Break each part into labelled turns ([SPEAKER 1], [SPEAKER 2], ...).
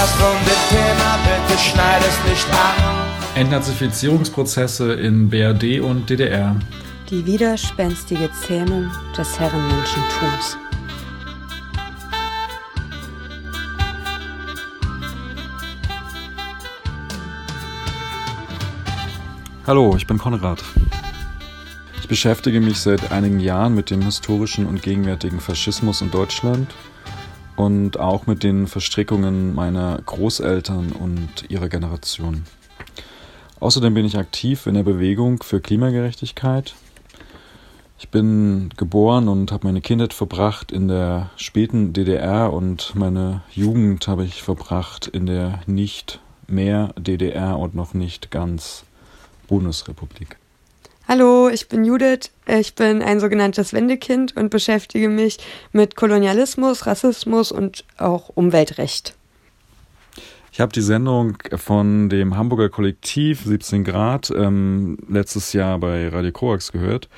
[SPEAKER 1] das runde Thema, bitte schneid es nicht an.
[SPEAKER 2] Entnazifizierungsprozesse in BRD und DDR.
[SPEAKER 3] Die widerspenstige Zähmung des Herrenmenschentums.
[SPEAKER 4] Hallo, ich bin Konrad. Ich beschäftige mich seit einigen Jahren mit dem historischen und gegenwärtigen Faschismus in Deutschland und auch mit den Verstrickungen meiner Großeltern und ihrer Generation. Außerdem bin ich aktiv in der Bewegung für Klimagerechtigkeit. Ich bin geboren und habe meine Kindheit verbracht in der späten DDR und meine Jugend habe ich verbracht in der nicht mehr DDR und noch nicht ganz Bundesrepublik.
[SPEAKER 5] Hallo, ich bin Judith. Ich bin ein sogenanntes Wendekind und beschäftige mich mit Kolonialismus, Rassismus und auch Umweltrecht.
[SPEAKER 4] Ich habe die Sendung von dem Hamburger Kollektiv 17 Grad ähm, letztes Jahr bei Radio Koax gehört.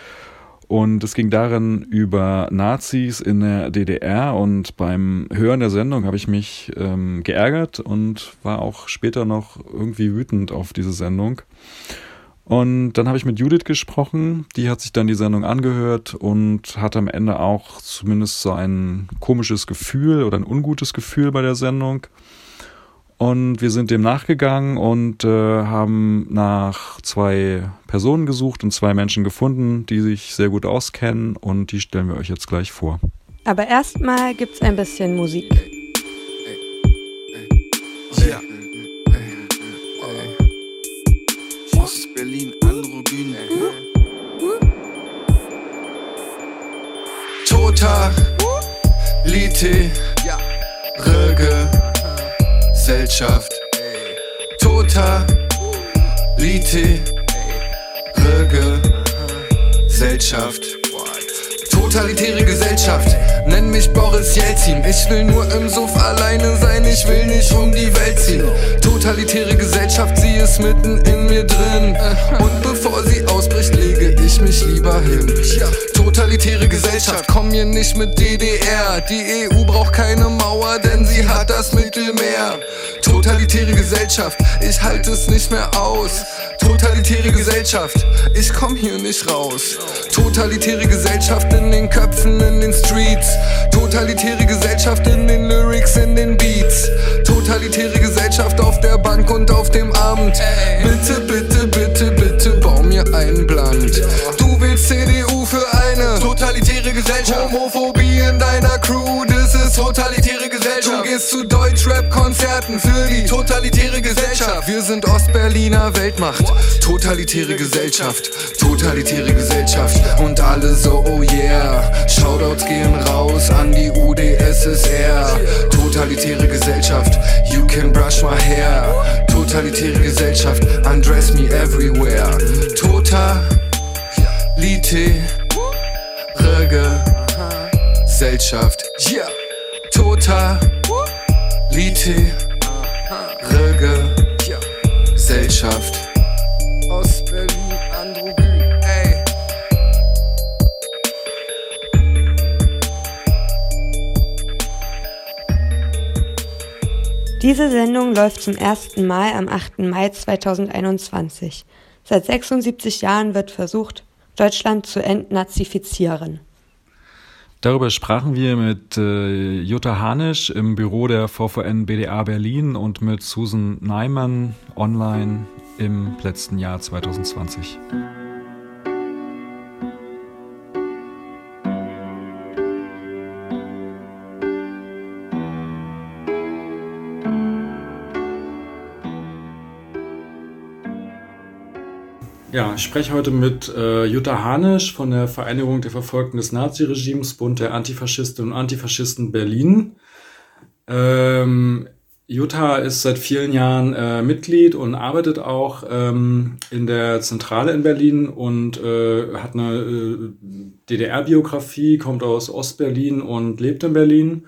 [SPEAKER 4] Und es ging darin über Nazis in der DDR. Und beim Hören der Sendung habe ich mich ähm, geärgert und war auch später noch irgendwie wütend auf diese Sendung. Und dann habe ich mit Judith gesprochen, die hat sich dann die Sendung angehört und hat am Ende auch zumindest so ein komisches Gefühl oder ein ungutes Gefühl bei der Sendung. Und wir sind dem nachgegangen und äh, haben nach zwei Personen gesucht und zwei Menschen gefunden, die sich sehr gut auskennen und die stellen wir euch jetzt gleich vor.
[SPEAKER 5] Aber erstmal gibt's ein bisschen Musik.
[SPEAKER 6] Berlin, Androgyn. Totalität, Röge, Gesellschaft. Totalität, Röge, Gesellschaft. Totalitäre Gesellschaft, nenn mich Boris Jelzin. Ich will nur im Suff alleine sein, ich will nicht um die Welt ziehen. Totalitäre Gesellschaft, sie ist mitten in mir drin. Und bevor sie ausbricht, lege ich mich lieber hin. Totalitäre Gesellschaft, komm mir nicht mit DDR. Die EU braucht keine Mauer, denn sie hat das Mittelmeer. Totalitäre Gesellschaft, ich halte es nicht mehr aus. Totalitäre Gesellschaft, ich komm hier nicht raus. Totalitäre Gesellschaft in den Köpfen, in den Streets. Totalitäre Gesellschaft in den Lyrics, in den Beats. Totalitäre Gesellschaft auf der Bank und auf dem Abend. Bitte, bitte, bitte, bitte, bau mir einen Bland. Du willst CDU für eine totalitäre Gesellschaft. Homophobie in deiner Crew, das ist totalitäre Gesellschaft. Du gehst zu Deutschrap-Konzerten für die totalitäre Gesellschaft. Wir sind Ostberliner Weltmacht. Totalitäre Gesellschaft, totalitäre Gesellschaft. Und alle so, oh yeah. Shoutouts gehen raus an die UdSSR. Totalitäre Gesellschaft, you can brush my hair. Totalitäre Gesellschaft, undress me everywhere. Totalität. Röge, Gesellschaft, yeah. Totalität, Röge, Gesellschaft. Ostberlin, Androgyn, ey.
[SPEAKER 5] Diese Sendung läuft zum ersten Mal am 8. Mai 2021. Seit 76 Jahren wird versucht, Deutschland zu entnazifizieren.
[SPEAKER 4] Darüber sprachen wir mit äh, Jutta Hanisch im Büro der VVN BDA Berlin und mit Susan Neimann online im letzten Jahr 2020. Ja, ich spreche heute mit äh, Jutta Hanisch von der Vereinigung der Verfolgten des Naziregimes, Bund der Antifaschistinnen und Antifaschisten Berlin. Ähm, Jutta ist seit vielen Jahren äh, Mitglied und arbeitet auch ähm, in der Zentrale in Berlin und äh, hat eine äh, DDR-Biografie, kommt aus Ostberlin und lebt in Berlin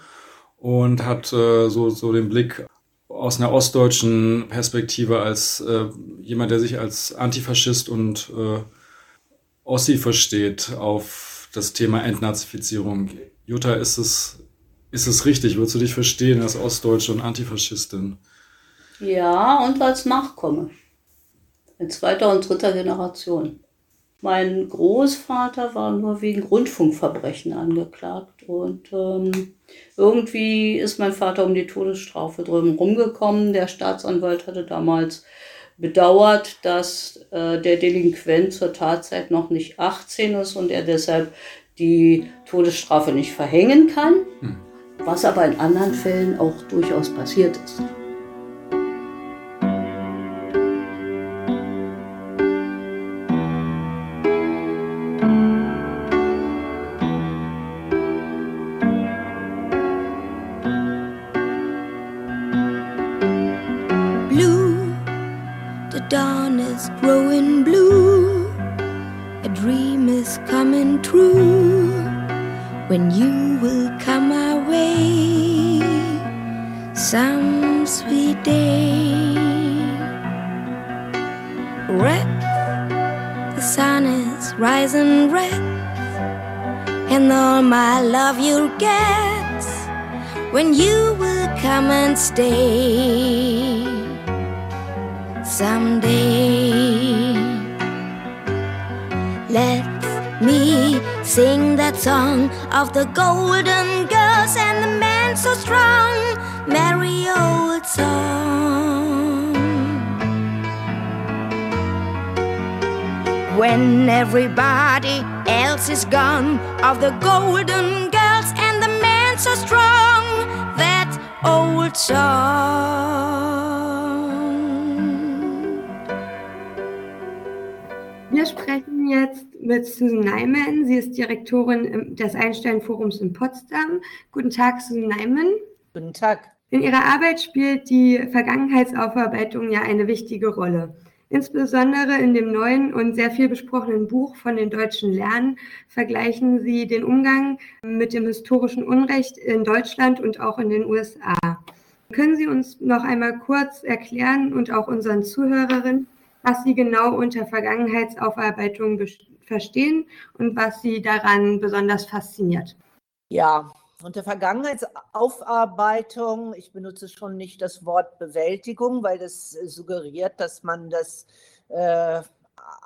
[SPEAKER 4] und hat äh, so, so den Blick aus einer ostdeutschen Perspektive als äh, jemand, der sich als Antifaschist und äh, Ossi versteht auf das Thema Entnazifizierung. Jutta, ist es
[SPEAKER 2] Ist es richtig? Würdest du dich verstehen als Ostdeutsche und Antifaschistin?
[SPEAKER 7] Ja, und als Nachkomme. In zweiter und dritter Generation. Mein Großvater war nur wegen Rundfunkverbrechen angeklagt und ähm, irgendwie ist mein Vater um die Todesstrafe drüben rumgekommen. Der Staatsanwalt hatte damals bedauert, dass äh, der Delinquent zur Tatzeit noch nicht 18 ist und er deshalb die Todesstrafe nicht verhängen kann, hm. was aber in anderen Fällen auch durchaus passiert ist.
[SPEAKER 8] Someday. Let me sing that song of the golden girls and the man so strong, merry old song. When everybody else is gone, of the golden old song.
[SPEAKER 5] Wir sprechen jetzt mit Susan Neiman. Sie ist Direktorin des Einstein-Forums in Potsdam. Guten Tag, Susan Neiman.
[SPEAKER 9] Guten Tag.
[SPEAKER 5] In Ihrer Arbeit spielt die Vergangenheitsaufarbeitung ja eine wichtige Rolle. Insbesondere in dem neuen und sehr viel besprochenen Buch von den Deutschen Lernen vergleichen Sie den Umgang mit dem historischen Unrecht in Deutschland und auch in den USA. Können Sie uns noch einmal kurz erklären und auch unseren Zuhörerinnen, was Sie genau unter Vergangenheitsaufarbeitung verstehen und was Sie daran besonders fasziniert?
[SPEAKER 9] Ja, unter Vergangenheitsaufarbeitung, ich benutze schon nicht das Wort Bewältigung, weil das suggeriert, dass man das äh,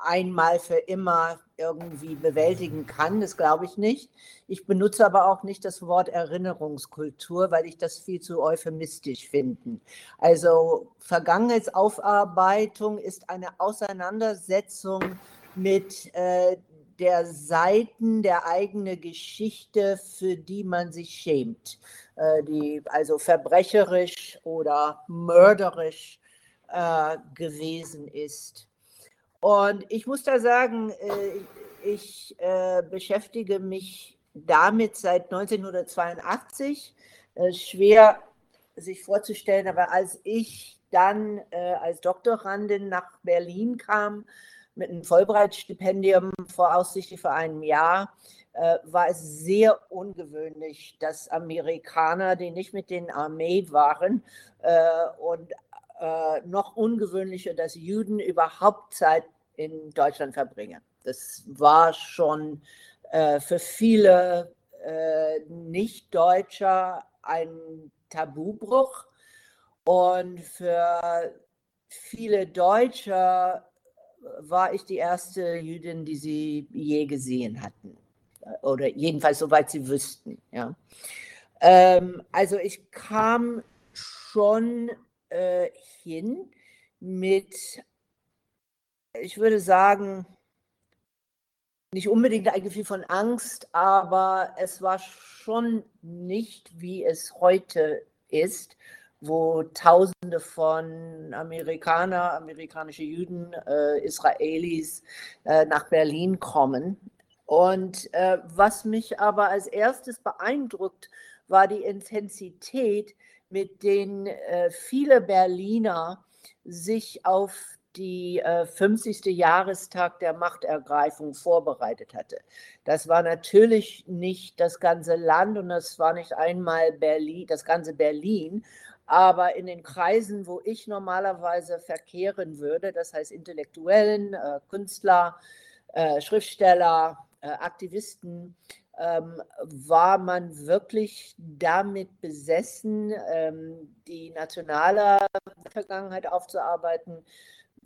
[SPEAKER 9] einmal für immer irgendwie bewältigen kann. Das glaube ich nicht. Ich benutze aber auch nicht das Wort Erinnerungskultur, weil ich das viel zu euphemistisch finde. Also Vergangenheitsaufarbeitung ist eine Auseinandersetzung mit äh, der Seiten der eigenen Geschichte, für die man sich schämt, äh, die also verbrecherisch oder mörderisch äh, gewesen ist. Und ich muss da sagen, äh, ich äh, beschäftige mich damit seit 1982. Äh, schwer sich vorzustellen, aber als ich dann als Doktorandin nach Berlin kam, mit einem Vollbreitstipendium voraussichtlich für ein Jahr, war es sehr ungewöhnlich, dass Amerikaner, die nicht mit den Armee waren, und äh, noch ungewöhnlicher, dass Juden überhaupt Zeit in Deutschland verbringen. Das war schon äh, für viele äh, Nicht-Deutscher ein Tabubruch und für viele Deutsche war ich die erste Jüdin, die sie je gesehen hatten. Oder jedenfalls soweit sie wüssten. Ja. Ähm, also ich kam schon äh, hin mit, ich würde sagen, nicht unbedingt ein Gefühl von Angst, aber es war schon nicht, wie es heute ist, wo Tausende von Amerikaner, amerikanische Juden, äh, Israelis äh, nach Berlin kommen. Und äh, was mich aber als erstes beeindruckt, war die Intensität, mit denen äh, viele Berliner sich auf die äh, 50. Jahrestag der Machtergreifung vorbereitet hatte. Das war natürlich nicht das ganze Land und das war nicht einmal Berlin, das ganze Berlin, aber in den Kreisen, wo ich normalerweise verkehren würde, das heißt Intellektuellen, äh, Künstler, äh, Schriftsteller, äh, Aktivisten, ähm, war man wirklich damit besessen, ähm, die nationale Vergangenheit aufzuarbeiten,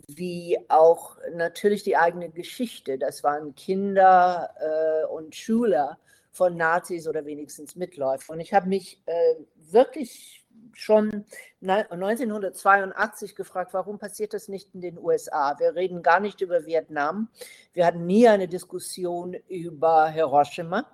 [SPEAKER 9] wie auch natürlich die eigene Geschichte. Das waren Kinder äh, und Schüler von Nazis oder wenigstens Mitläufer. Und ich habe mich äh, wirklich schon 1982 gefragt, warum passiert das nicht in den USA? Wir reden gar nicht über Vietnam. Wir hatten nie eine Diskussion über Hiroshima.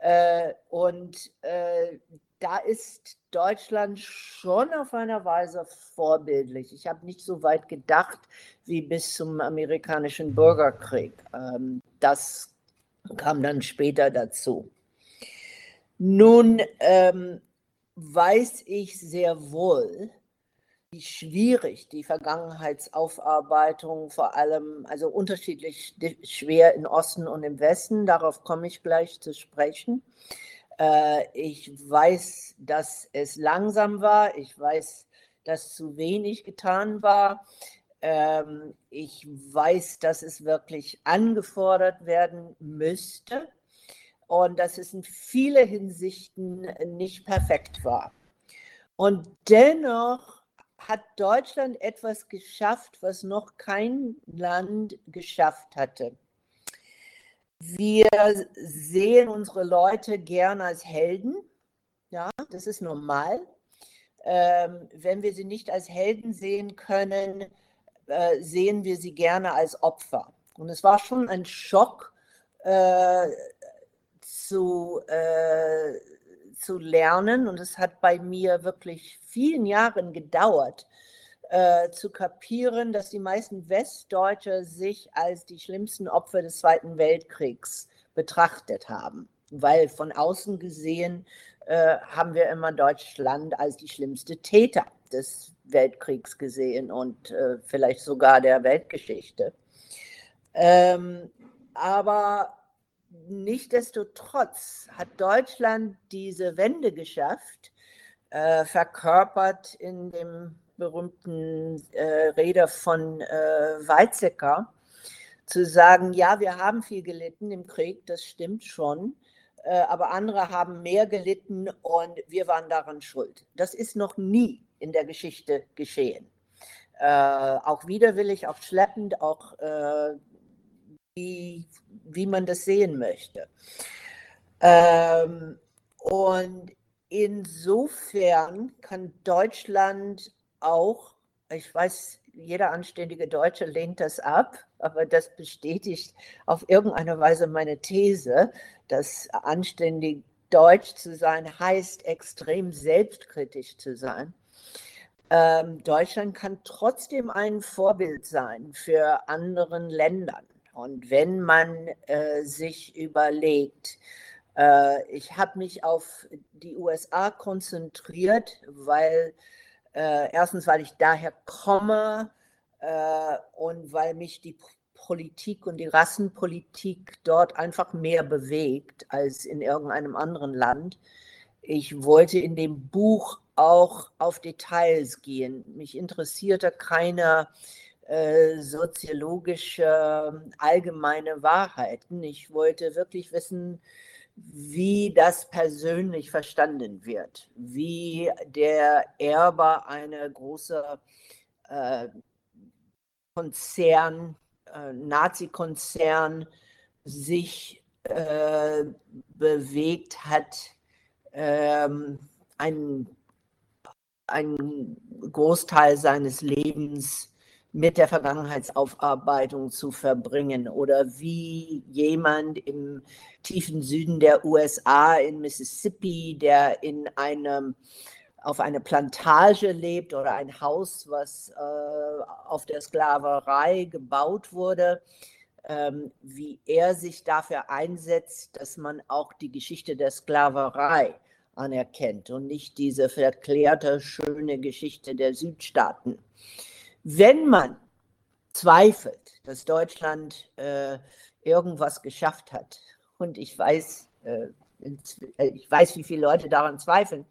[SPEAKER 9] Äh, und äh, da ist Deutschland schon auf einer Weise vorbildlich. Ich habe nicht so weit gedacht wie bis zum amerikanischen Bürgerkrieg. Ähm, das kam dann später dazu. Nun ähm, weiß ich sehr wohl, wie schwierig die Vergangenheitsaufarbeitung vor allem, also unterschiedlich schwer im Osten und im Westen, darauf komme ich gleich zu sprechen. Äh, ich weiß, dass es langsam war, ich weiß, dass zu wenig getan war. Ähm, ich weiß, dass es wirklich angefordert werden müsste und dass es in vielen Hinsichten nicht perfekt war. Und dennoch hat Deutschland etwas geschafft, was noch kein Land geschafft hatte. Wir sehen unsere Leute gern als Helden. Ja, das ist normal. Ähm, wenn wir sie nicht als Helden sehen können, äh, sehen wir sie gerne als Opfer. Und es war schon ein Schock äh, zu, äh, zu lernen. Und es hat bei mir wirklich vielen Jahren gedauert, äh, zu kapieren, dass die meisten Westdeutsche sich als die schlimmsten Opfer des Zweiten Weltkriegs betrachtet haben. Weil von außen gesehen äh, haben wir immer Deutschland als die schlimmste Täter des Weltkriegs gesehen und äh, vielleicht sogar der Weltgeschichte. Ähm, aber Nichtsdestotrotz hat Deutschland diese Wende geschafft, äh, verkörpert in dem berühmten äh, Rede von äh, Weizsäcker, zu sagen, ja, wir haben viel gelitten im Krieg, das stimmt schon, äh, aber andere haben mehr gelitten und wir waren daran schuld. Das ist noch nie in der Geschichte geschehen. Äh, auch widerwillig, auch schleppend, auch äh, wie, wie man das sehen möchte. Ähm, und insofern kann Deutschland auch, ich weiß, jeder anständige Deutsche lehnt das ab, aber das bestätigt auf irgendeine Weise meine These, dass anständig Deutsch zu sein heißt, extrem selbstkritisch zu sein. Ähm, Deutschland kann trotzdem ein Vorbild sein für anderen Ländern. Und wenn man äh, sich überlegt, ich habe mich auf die USA konzentriert, weil äh, erstens, weil ich daher komme äh, und weil mich die Politik und die Rassenpolitik dort einfach mehr bewegt als in irgendeinem anderen Land. Ich wollte in dem Buch auch auf Details gehen. Mich interessierte keine äh, soziologische allgemeine Wahrheiten. Ich wollte wirklich wissen, wie das persönlich verstanden wird, wie der Erbe einer großen äh, Konzern, äh, Nazi-Konzern sich äh, bewegt hat, ähm, ein, ein Großteil seines Lebens mit der Vergangenheitsaufarbeitung zu verbringen oder wie jemand im tiefen Süden der USA in Mississippi, der in einem auf eine Plantage lebt oder ein Haus, was äh, auf der Sklaverei gebaut wurde, ähm, wie er sich dafür einsetzt, dass man auch die Geschichte der Sklaverei anerkennt und nicht diese verklärte, schöne Geschichte der Südstaaten. Wenn man zweifelt, dass Deutschland äh, irgendwas geschafft hat, und ich weiß, äh, äh, ich weiß, wie viele Leute daran zweifeln,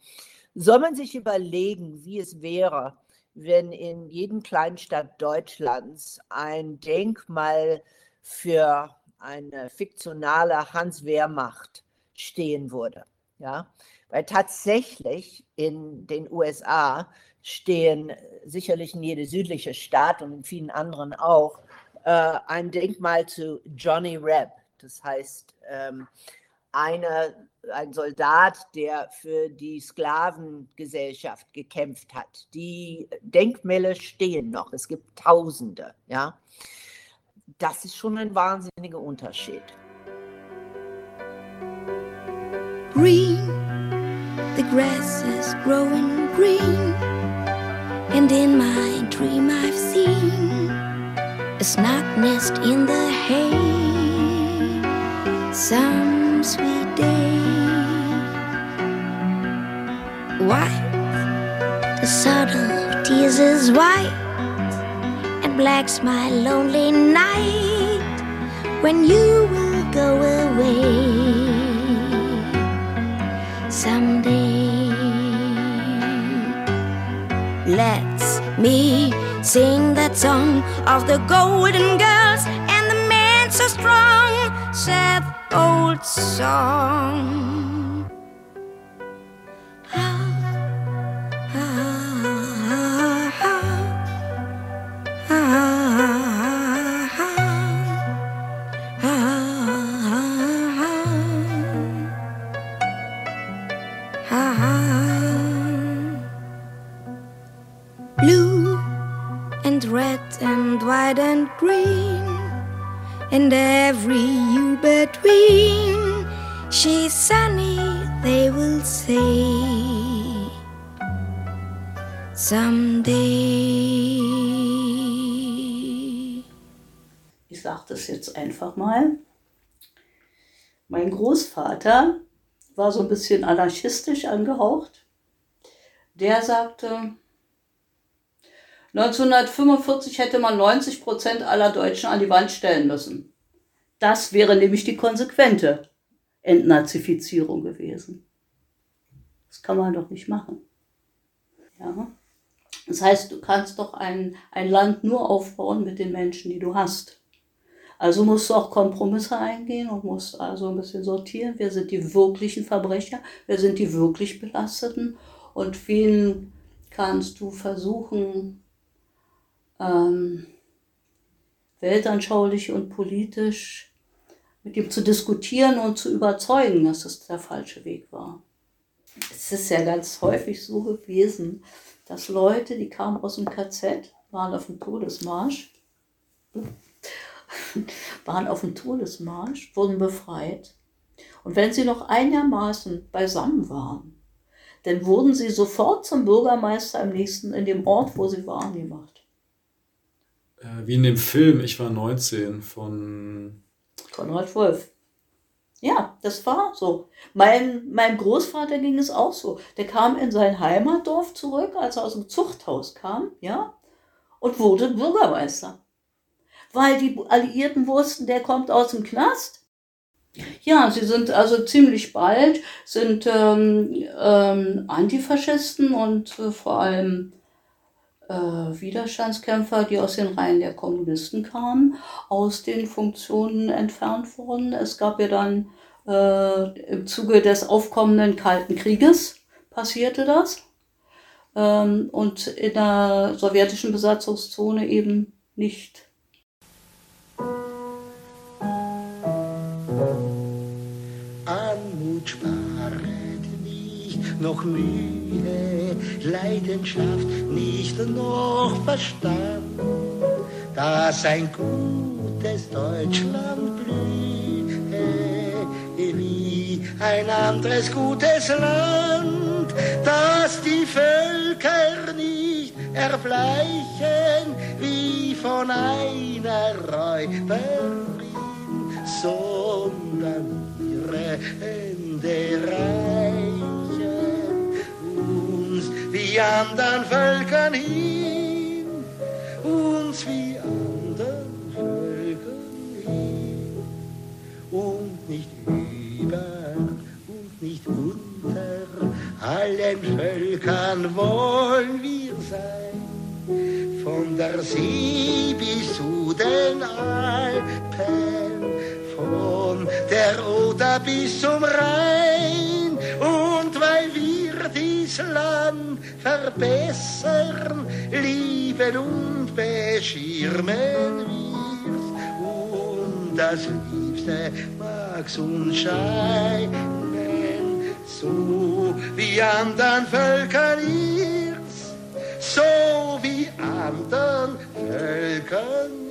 [SPEAKER 9] soll man sich überlegen, wie es wäre, wenn in jedem Kleinstadt Deutschlands ein Denkmal für eine fiktionale Hans Wehrmacht stehen würde. Ja, weil tatsächlich in den USA stehen sicherlich in jede südliche Stadt und in vielen anderen auch äh, ein Denkmal zu Johnny Reb. Das heißt, ähm, eine, ein Soldat, der für die Sklavengesellschaft gekämpft hat. Die Denkmäler stehen noch. Es gibt Tausende. Ja, das ist schon ein wahnsinniger Unterschied.
[SPEAKER 8] Green, the grass is growing green, and in my dream I've seen a snug nest in the hay. Some sweet day, white, the subtle tears is white, and black's my lonely night when you will go away someday. Let's me sing that song of the golden girls and the man so strong, sad old song.
[SPEAKER 7] Sage das jetzt einfach mal. Mein Großvater war so ein bisschen anarchistisch angehaucht. Der sagte, 1945 hätte man 90 Prozent aller Deutschen an die Wand stellen müssen. Das wäre nämlich die konsequente Entnazifizierung gewesen. Das kann man doch nicht machen. Ja. Das heißt, du kannst doch ein, ein Land nur aufbauen mit den Menschen, die du hast. Also musst du auch Kompromisse eingehen und musst also ein bisschen sortieren. Wer sind die wirklichen Verbrecher? Wer sind die wirklich Belasteten? Und wen kannst du versuchen, ähm, weltanschaulich und politisch mit ihm zu diskutieren und zu überzeugen, dass es der falsche Weg war. Es ist ja ganz häufig so gewesen, dass Leute, die kamen aus dem KZ, waren auf dem Todesmarsch, waren auf dem Todesmarsch, wurden befreit. Und wenn sie noch einigermaßen beisammen waren, dann wurden sie sofort zum Bürgermeister im nächsten, in dem Ort, wo sie waren, gemacht.
[SPEAKER 2] Äh, wie in dem Film Ich war 19 von
[SPEAKER 7] Konrad Wolf. Ja, das war so. Mein, meinem Großvater ging es auch so. Der kam in sein Heimatdorf zurück, als er aus dem Zuchthaus kam, ja, und wurde Bürgermeister. Weil die Alliierten wussten, der kommt aus dem Knast. Ja, sie sind also ziemlich bald, sind ähm, ähm, Antifaschisten und äh, vor allem äh, Widerstandskämpfer, die aus den Reihen der Kommunisten kamen, aus den Funktionen entfernt wurden. Es gab ja dann äh, im Zuge des aufkommenden Kalten Krieges passierte das. Ähm, und in der sowjetischen Besatzungszone eben nicht.
[SPEAKER 10] Noch Mühe, Leidenschaft nicht noch Verstand, dass ein gutes Deutschland blühe wie ein anderes gutes Land, dass die Völker nicht erbleichen wie von einer Räuberin, sondern ihre Hände reichen anderen Völkern hin, uns wie anderen Völkern hin und nicht über und nicht unter allen Völkern wollen wir sein, von der See bis zu den Alpen, von der Oder bis zum Rhein. Und weil wir dies Land verbessern, lieben und beschirmen wir. Und das Liebste mag's uns scheinen, so wie anderen Völkern ihr's, so wie anderen Völkern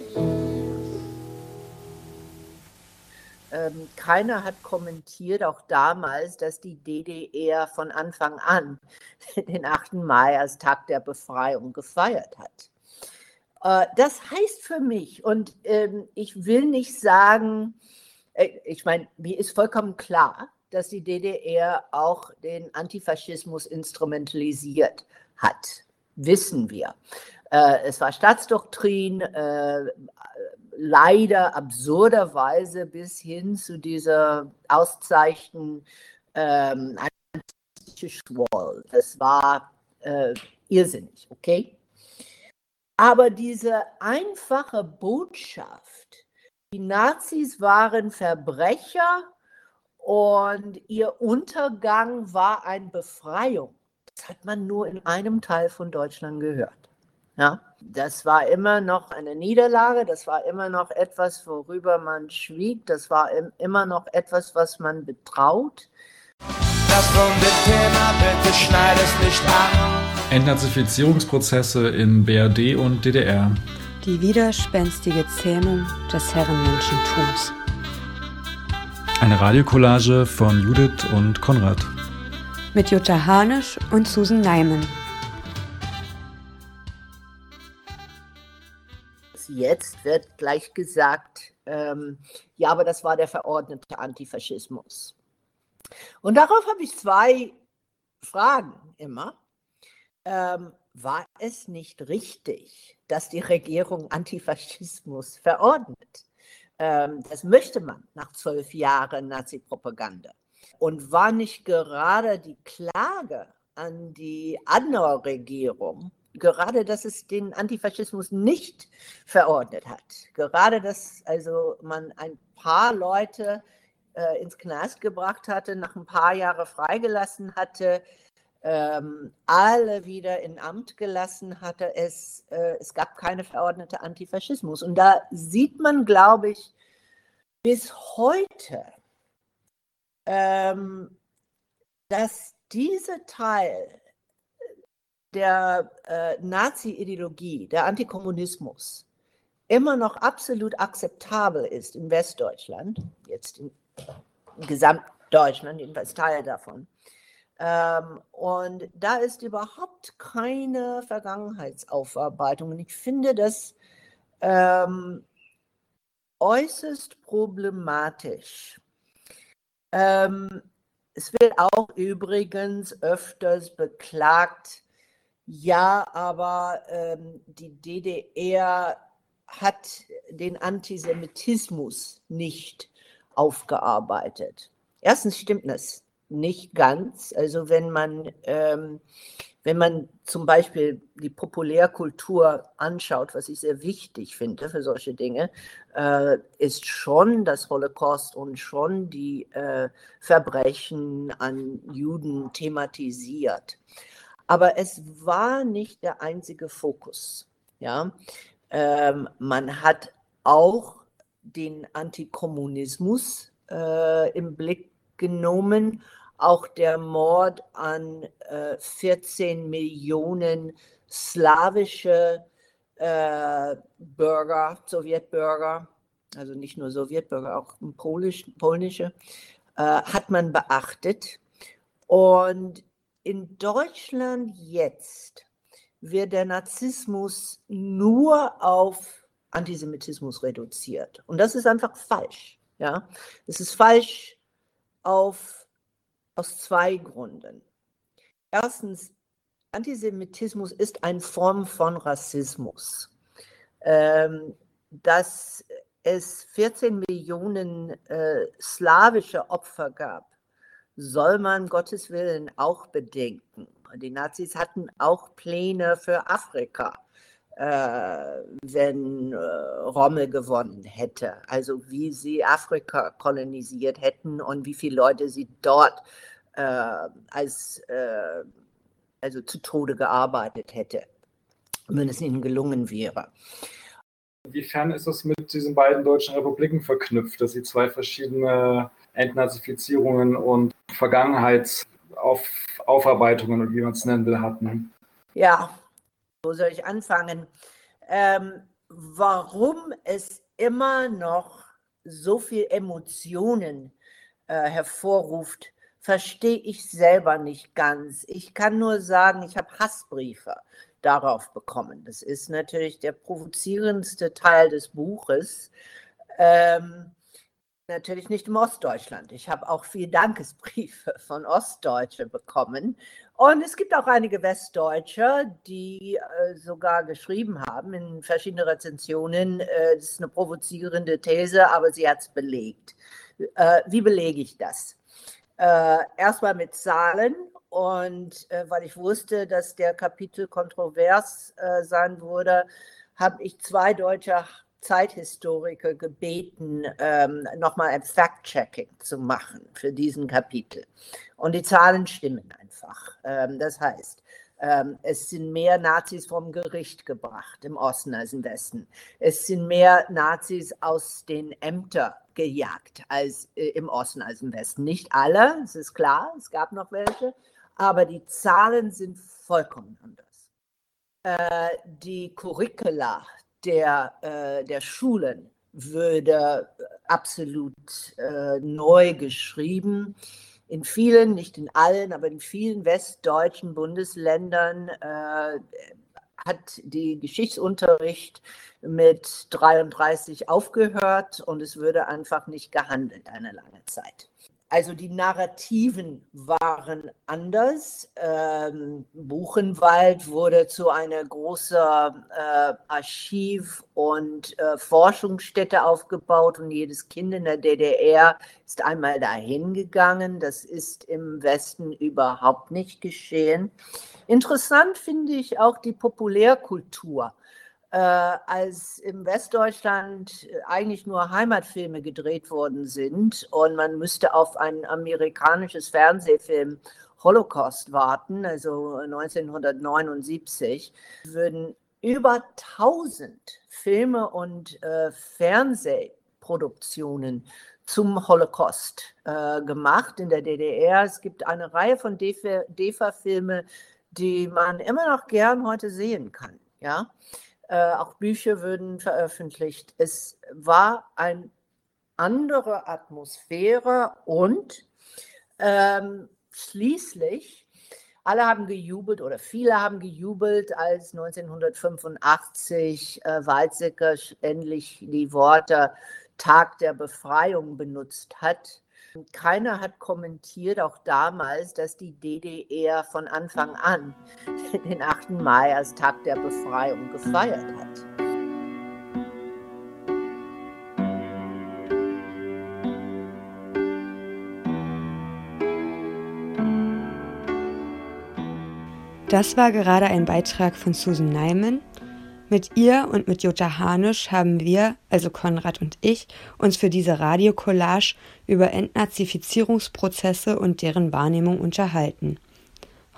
[SPEAKER 9] ähm, keiner hat kommentiert, auch damals, dass die DDR von Anfang an den 8. Mai als Tag der Befreiung gefeiert hat. Äh, das heißt für mich, und ähm, ich will nicht sagen, äh, ich meine, mir ist vollkommen klar, dass die DDR auch den Antifaschismus instrumentalisiert hat. Wissen wir. Äh, es war Staatsdoktrin, äh, leider absurderweise bis hin zu dieser Auszeichnung ähm. Das war äh, irrsinnig, okay? Aber diese einfache Botschaft, die Nazis waren Verbrecher und ihr Untergang war eine Befreiung, das hat man nur in einem Teil von Deutschland gehört. Ja, das war immer noch eine Niederlage, das war immer noch etwas, worüber man schwieg, das war immer noch etwas, was man betraut.
[SPEAKER 1] Das Thema, bitte schneid es nicht an.
[SPEAKER 4] Entnazifizierungsprozesse in BRD und DDR.
[SPEAKER 3] Die widerspenstige Zähmung des Herrenmenschentums.
[SPEAKER 4] Eine Radiokollage von Judith und Konrad.
[SPEAKER 3] Mit Jutta Hanisch und Susan Neiman.
[SPEAKER 9] Jetzt wird gleich gesagt, ähm, ja, aber das war der verordnete Antifaschismus. Und darauf habe ich zwei Fragen immer. Ähm, war es nicht richtig, dass die Regierung Antifaschismus verordnet? Ähm, das möchte man nach zwölf Jahren Nazi-Propaganda. Und war nicht gerade die Klage an die andere Regierung gerade, dass es den Antifaschismus nicht verordnet hat. Gerade, dass also man ein paar Leute äh, ins Knast gebracht hatte, nach ein paar Jahren freigelassen hatte, ähm, alle wieder in Amt gelassen hatte. Es, äh, es gab keine verordnete Antifaschismus. Und da sieht man, glaube ich, bis heute, ähm, dass dieser Teil der äh, Nazi-Ideologie, der Antikommunismus, immer noch absolut akzeptabel ist in Westdeutschland, jetzt in Gesamtdeutschland, jedenfalls Teil davon. Ähm, und da ist überhaupt keine Vergangenheitsaufarbeitung. Und ich finde das ähm, äußerst problematisch. Ähm, es wird auch übrigens öfters beklagt, ja, aber ähm, die DDR hat den Antisemitismus nicht aufgearbeitet. Erstens stimmt das nicht ganz. Also wenn man, ähm, wenn man zum Beispiel die Populärkultur anschaut, was ich sehr wichtig finde für solche Dinge, äh, ist schon das Holocaust und schon die äh, Verbrechen an Juden thematisiert. Aber es war nicht der einzige Fokus. Ja? Ähm, man hat auch den Antikommunismus äh, im Blick genommen, auch der Mord an äh, 14 Millionen slawische äh, Bürger, Sowjetbürger, also nicht nur Sowjetbürger, auch Polisch, polnische, äh, hat man beachtet. Und in Deutschland jetzt wird der Narzissmus nur auf Antisemitismus reduziert. Und das ist einfach falsch. Ja? Das ist falsch auf, aus zwei Gründen. Erstens, Antisemitismus ist eine Form von Rassismus. Ähm, dass es 14 Millionen äh, slawische Opfer gab, soll man Gottes Willen auch bedenken. Die Nazis hatten auch Pläne für Afrika. äh, wenn äh, Rommel gewonnen hätte. Also wie sie Afrika kolonisiert hätten und wie viele Leute sie dort äh, als äh, also zu Tode gearbeitet hätte, wenn es ihnen gelungen wäre.
[SPEAKER 2] Inwiefern ist das mit diesen beiden deutschen Republiken verknüpft, dass sie zwei verschiedene Entnazifizierungen und Vergangenheitaufarbeitungen und wie man es nennen will, hatten?
[SPEAKER 9] Ja, wo soll ich anfangen? Ähm, warum es immer noch so viel Emotionen äh, hervorruft, verstehe ich selber nicht ganz. Ich kann nur sagen, ich habe Hassbriefe darauf bekommen. Das ist natürlich der provozierendste Teil des Buches. Ähm, natürlich nicht im Ostdeutschland. Ich habe auch viele Dankesbriefe von Ostdeutsche bekommen. Und es gibt auch einige Westdeutsche, die äh, sogar geschrieben haben in verschiedenen Rezensionen, äh, das ist eine provozierende These, aber sie hat es belegt. Äh, wie belege ich das? Erstmal mit Zahlen und weil ich wusste, dass der Kapitel kontrovers sein würde, habe ich zwei deutsche Zeithistoriker gebeten, ähm, nochmal ein Fact-Checking zu machen für diesen Kapitel. Und die Zahlen stimmen einfach. Ähm, das heißt, ähm, es sind mehr Nazis vom Gericht gebracht im Osten als im Westen. Es sind mehr Nazis aus den Ämtern gejagt als äh, im Osten als im Westen. Nicht alle, es ist klar, es gab noch welche, aber die Zahlen sind vollkommen anders. Äh, die Curricula der, äh, der Schulen würde absolut äh, neu geschrieben in vielen, nicht in allen, aber in vielen westdeutschen Bundesländern äh, hat die Geschichtsunterricht mit 33 aufgehört und es würde einfach nicht gehandelt eine lange Zeit. Also die Narrativen waren anders. Ähm, Buchenwald wurde zu einer großen äh, Archiv- und äh, Forschungsstätte aufgebaut und jedes Kind in der DDR ist einmal dahin gegangen. Das ist im Westen überhaupt nicht geschehen. Interessant finde ich auch die Populärkultur äh, als im Westdeutschland äh, eigentlich nur Heimatfilme gedreht worden sind und man müsste auf ein amerikanisches Fernsehfilm Holocaust warten, also 1979, würden über 1000 Filme und äh, Fernsehproduktionen zum Holocaust äh, gemacht in der DDR. Es gibt eine Reihe von DEFA-Filme, die man immer noch gern heute sehen kann. Ja, äh, auch Bücher würden veröffentlicht. Es war eine andere Atmosphäre und ähm, schließlich, alle haben gejubelt oder viele haben gejubelt, als 1985 äh, Weizsäcker endlich die Worte Tag der Befreiung benutzt hat. Keiner hat kommentiert, auch damals, dass die DDR von Anfang an den 8. Mai als Tag der Befreiung gefeiert hat.
[SPEAKER 3] Das war gerade ein Beitrag von Susan Neiman mit ihr und mit Jutta Hanisch haben wir, also Konrad und ich, uns für diese Radiocollage über Entnazifizierungsprozesse und deren Wahrnehmung unterhalten.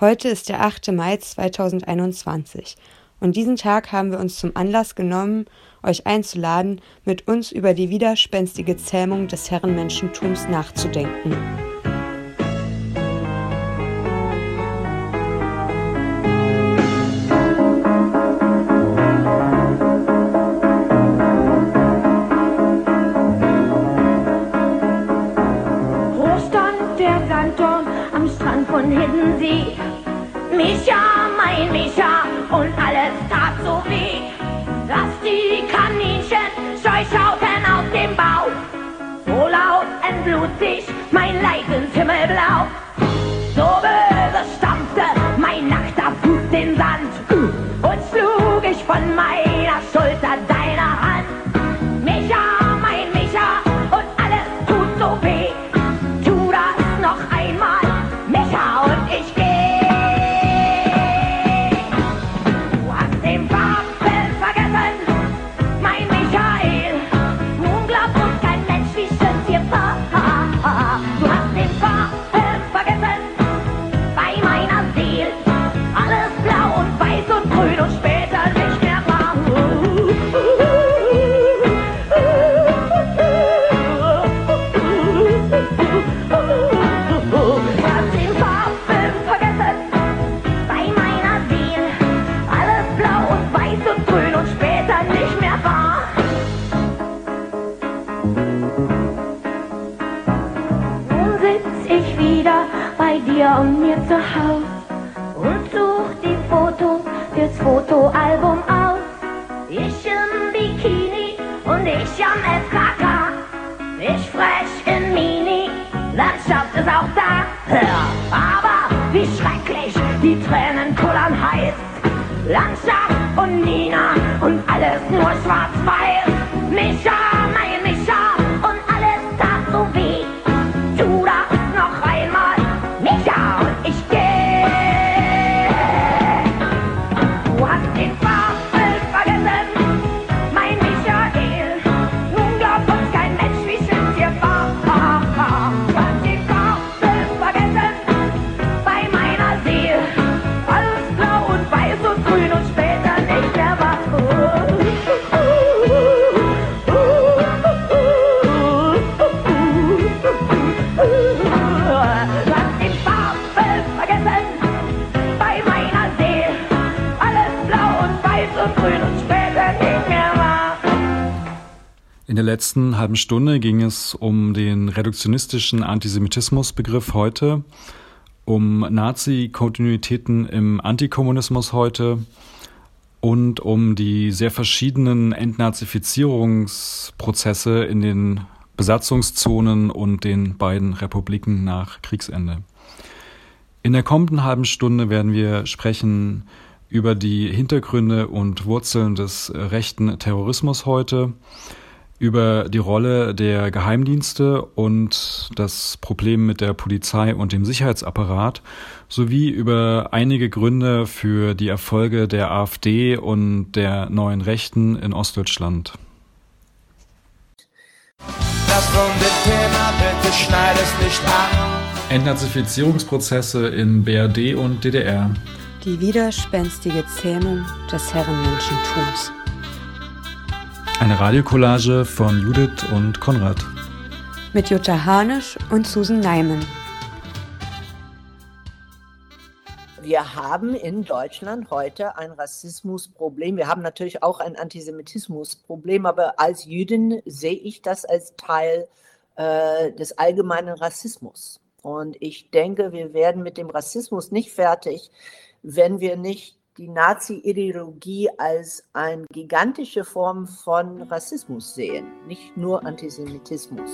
[SPEAKER 3] Heute ist der 8. Mai 2021 und diesen Tag haben wir uns zum Anlass genommen, euch einzuladen, mit uns über die widerspenstige Zähmung des Herrenmenschentums nachzudenken.
[SPEAKER 4] all letzten halben Stunde ging es um den reduktionistischen Antisemitismusbegriff heute, um Nazi-Kontinuitäten im Antikommunismus heute und um die sehr verschiedenen Entnazifizierungsprozesse in den Besatzungszonen und den beiden Republiken nach Kriegsende. In der kommenden halben Stunde werden wir sprechen über die Hintergründe und Wurzeln des rechten Terrorismus heute, über die Rolle der Geheimdienste und das Problem mit der Polizei und dem Sicherheitsapparat sowie über einige Gründe für die Erfolge der AfD und der neuen Rechten in Ostdeutschland.
[SPEAKER 1] Das runde Thema, bitte schneid es nicht an.
[SPEAKER 4] Entnazifizierungsprozesse in BRD und DDR.
[SPEAKER 3] Die widerspenstige Zähmung des Herrenmenschentums.
[SPEAKER 4] Eine Radiokollage von Judith und Konrad.
[SPEAKER 3] Mit Jutta Harnisch und Susan Neiman.
[SPEAKER 9] Wir haben in Deutschland heute ein Rassismusproblem. Wir haben natürlich auch ein Antisemitismusproblem, aber als Jüdin sehe ich das als Teil äh, des allgemeinen Rassismus. Und ich denke, wir werden mit dem Rassismus nicht fertig, wenn wir nicht die Nazi-Ideologie als eine gigantische Form von Rassismus sehen, nicht nur Antisemitismus.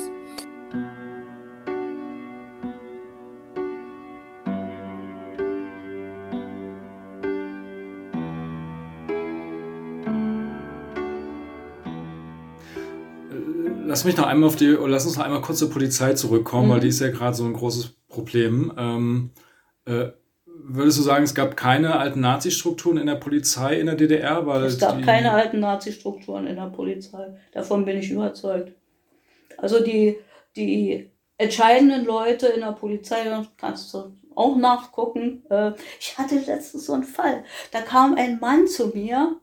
[SPEAKER 4] Lass mich noch einmal auf die, lass uns noch einmal kurz zur Polizei zurückkommen,
[SPEAKER 7] Mhm.
[SPEAKER 4] weil die ist ja gerade so ein großes Problem. Ähm, äh, würdest du sagen, es gab keine alten Nazi-Strukturen in der Polizei in der DDR? Weil
[SPEAKER 7] Es gab keine alten Nazi-Strukturen in der Polizei. Davon bin ich überzeugt. Also die, die entscheidenden Leute in der Polizei, da kannst du auch nachgucken. Äh, Ich hatte letztens so einen Fall. Da kam ein Mann zu mir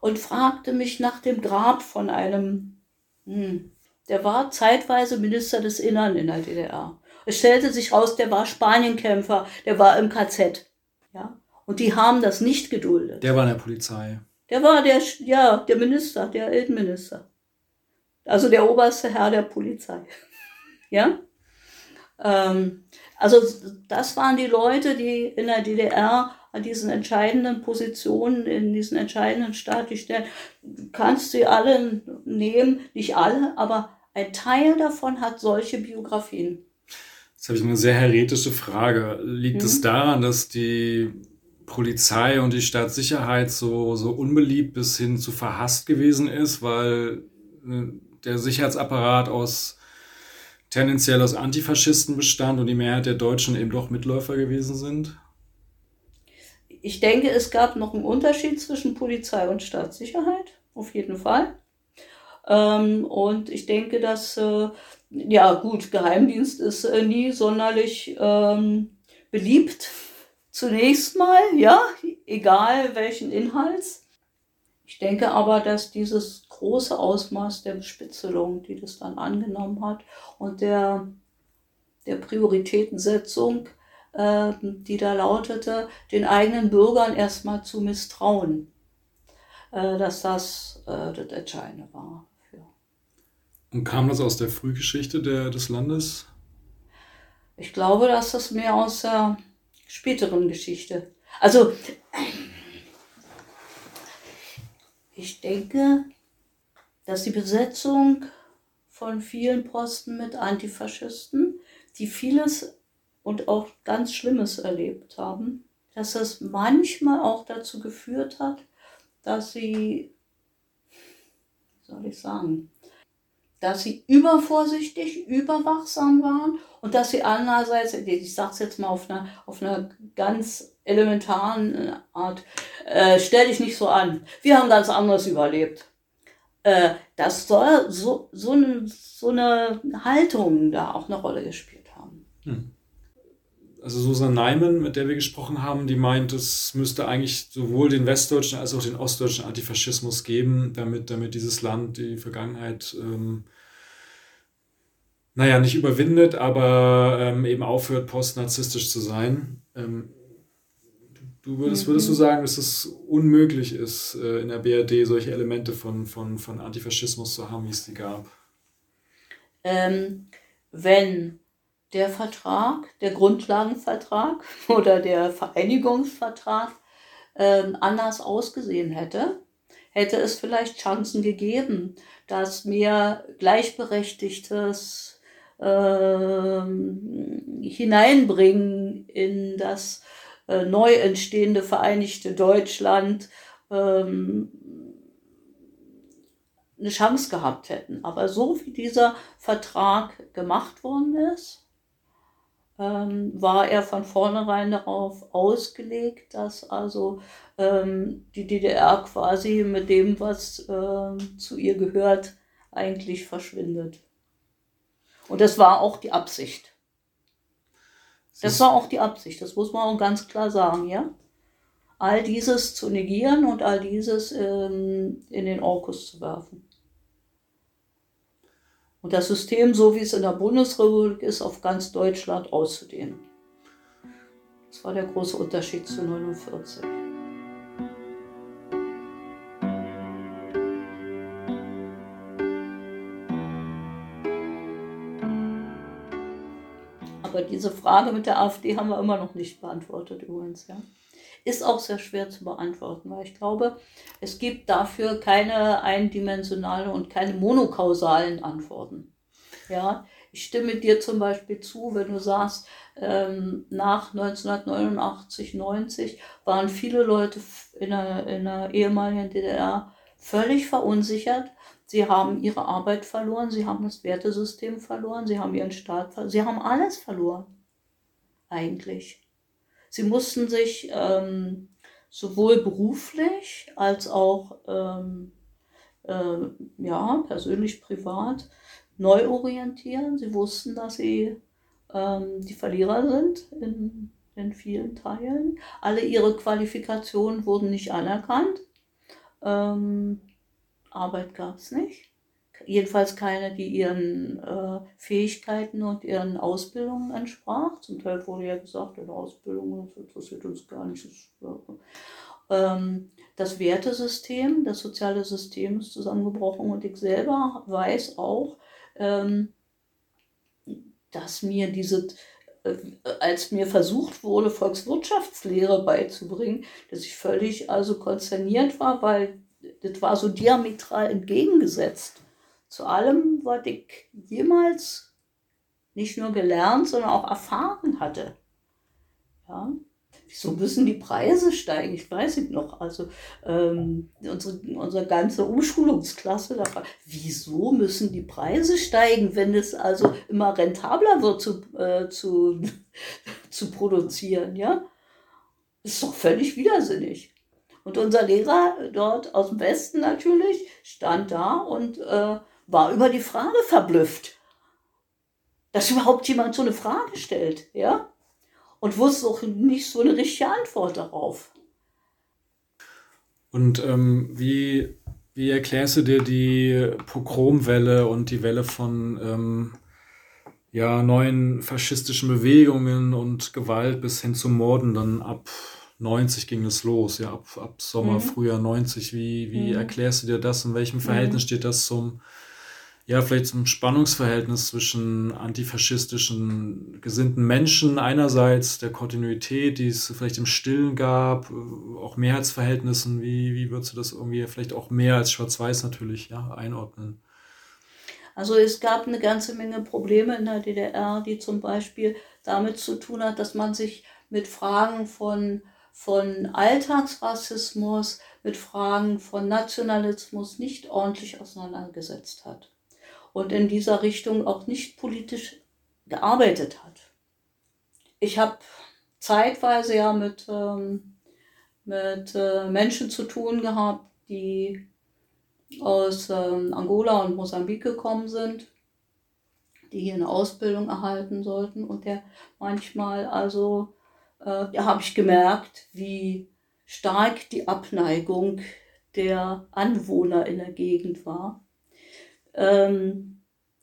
[SPEAKER 7] und fragte mich nach dem Grab von einem, hm, der war zeitweise Minister des Innern in der DDR. Es stellte sich raus, der war Spanienkämpfer, der war im KZ. Ja? Und die haben das nicht geduldet.
[SPEAKER 4] Der war in der Polizei.
[SPEAKER 7] Der war der, ja, der Minister, der Innenminister. Also der oberste Herr der Polizei. ja? Ähm, also das waren die Leute, die in der DDR an diesen entscheidenden Positionen, in diesen entscheidenden staatlichen Stellen, du kannst sie alle nehmen, nicht alle, aber ein Teil davon hat solche Biografien.
[SPEAKER 4] Jetzt habe ich eine sehr heretische Frage. Liegt
[SPEAKER 7] Mhm.
[SPEAKER 4] es daran, dass die Polizei und die Staatssicherheit so, so unbeliebt bis hin zu verhasst gewesen ist, weil äh, der Sicherheitsapparat aus tendenziell aus Antifaschisten bestand und die Mehrheit der Deutschen eben doch Mitläufer gewesen sind?
[SPEAKER 7] Ich denke, es gab noch einen Unterschied zwischen Polizei und Staatssicherheit, auf jeden Fall. Ähm, und ich denke, dass, äh, ja gut, Geheimdienst ist äh, nie sonderlich ähm, beliebt. Zunächst mal, ja, egal welchen Inhalts. Ich denke aber, dass dieses große Ausmaß der Bespitzelung, die das dann angenommen hat und der, der Prioritätensetzung, äh, die da lautete, den eigenen Bürgern erstmal zu misstrauen, äh, dass das äh, das Entscheidende war.
[SPEAKER 4] Und kam das aus der Frühgeschichte der, des Landes?
[SPEAKER 7] Ich glaube, dass das mehr aus der späteren Geschichte. Also Ich denke, dass die Besetzung von vielen Posten mit Antifaschisten, die vieles und auch ganz Schlimmes erlebt haben, dass das manchmal auch dazu geführt hat, dass sie, wie soll ich sagen, dass sie übervorsichtig, überwachsam waren und dass sie andererseits, ich sage es jetzt mal auf einer, auf einer ganz elementaren Art, äh, stell dich nicht so an, wir haben ganz anderes überlebt. Äh, das soll so, so, eine, so eine Haltung da auch eine Rolle gespielt haben. Hm
[SPEAKER 4] also Susan Neiman, mit der wir gesprochen haben, die meint, es müsste eigentlich sowohl den westdeutschen als auch den ostdeutschen Antifaschismus geben, damit, damit dieses Land die Vergangenheit, ähm, naja, nicht überwindet, aber ähm, eben aufhört, postnarzisstisch zu sein. Ähm, du würdest, würdest du mhm. sagen, dass es unmöglich ist, äh, in der BRD solche Elemente von, von, von Antifaschismus zu haben, wie es die gab?
[SPEAKER 7] Ähm, wenn der Vertrag, der Grundlagenvertrag oder der Vereinigungsvertrag ähm, anders ausgesehen hätte, hätte es vielleicht Chancen gegeben, dass mehr gleichberechtigtes ähm, Hineinbringen in das äh, neu entstehende Vereinigte Deutschland ähm, eine Chance gehabt hätten. Aber so wie dieser Vertrag gemacht worden ist, ähm, war er von vornherein darauf ausgelegt, dass also ähm, die DDR quasi mit dem, was ähm, zu ihr gehört, eigentlich verschwindet. Und das war auch die Absicht. Das war auch die Absicht, das muss man auch ganz klar sagen, ja. All dieses zu negieren und all dieses ähm, in den Orkus zu werfen. Und das System, so wie es in der Bundesrepublik ist, auf ganz Deutschland auszudehnen. Das war der große Unterschied zu 49. Aber diese Frage mit der AfD haben wir immer noch nicht beantwortet übrigens. Ja. Ist auch sehr schwer zu beantworten, weil ich glaube, es gibt dafür keine eindimensionale und keine monokausalen Antworten. Ja, ich stimme dir zum Beispiel zu, wenn du sagst, ähm, nach 1989, 90 waren viele Leute in der, in der ehemaligen DDR völlig verunsichert. Sie haben ihre Arbeit verloren, sie haben das Wertesystem verloren, sie haben ihren Staat verloren, sie haben alles verloren. Eigentlich. Sie mussten sich ähm, sowohl beruflich als auch ähm, äh, ja, persönlich, privat neu orientieren. Sie wussten, dass sie ähm, die Verlierer sind in, in vielen Teilen. Alle ihre Qualifikationen wurden nicht anerkannt. Ähm, Arbeit gab es nicht jedenfalls keine, die ihren äh, Fähigkeiten und ihren Ausbildungen entsprach. Zum Teil wurde ja gesagt, in Ausbildung, das interessiert uns gar nicht. Das, ähm, das Wertesystem, das soziale System ist zusammengebrochen und ich selber weiß auch, ähm, dass mir diese, äh, als mir versucht wurde, Volkswirtschaftslehre beizubringen, dass ich völlig also konsterniert war, weil das war so diametral entgegengesetzt zu allem, was ich jemals nicht nur gelernt, sondern auch erfahren hatte. Ja. Wieso müssen die Preise steigen? Ich weiß nicht noch. Also ähm, unsere, unsere ganze Umschulungsklasse, da war, wieso müssen die Preise steigen, wenn es also immer rentabler wird zu, äh, zu, zu produzieren? Ja? Ist doch völlig widersinnig. Und unser Lehrer dort aus dem Westen natürlich stand da und äh, war über die Frage verblüfft, dass überhaupt jemand so eine Frage stellt, ja? Und wusste auch nicht so eine richtige Antwort darauf.
[SPEAKER 4] Und ähm, wie, wie erklärst du dir die Pogromwelle und die Welle von ähm, ja, neuen faschistischen Bewegungen und Gewalt bis hin zum Morden dann ab 90 ging es los, ja, ab, ab Sommer, mhm. Frühjahr 90. Wie, wie mhm. erklärst du dir das? In welchem Verhältnis mhm. steht das zum ja, vielleicht zum Spannungsverhältnis zwischen antifaschistischen gesinnten Menschen einerseits, der Kontinuität, die es vielleicht im Stillen gab, äh, auch Mehrheitsverhältnissen, wie, wie würdest du das irgendwie vielleicht auch mehr als Schwarz-Weiß natürlich ja, einordnen?
[SPEAKER 7] Also es gab eine ganze Menge Probleme in der DDR, die zum Beispiel damit zu tun hat, dass man sich mit Fragen von, von Alltagsrassismus, mit Fragen von Nationalismus nicht ordentlich auseinandergesetzt hat und in dieser Richtung auch nicht politisch gearbeitet hat. Ich habe zeitweise ja mit, ähm, mit äh, Menschen zu tun gehabt, die aus ähm, Angola und Mosambik gekommen sind, die hier eine Ausbildung erhalten sollten und der manchmal also, äh, da habe ich gemerkt, wie stark die Abneigung der Anwohner in der Gegend war ähm,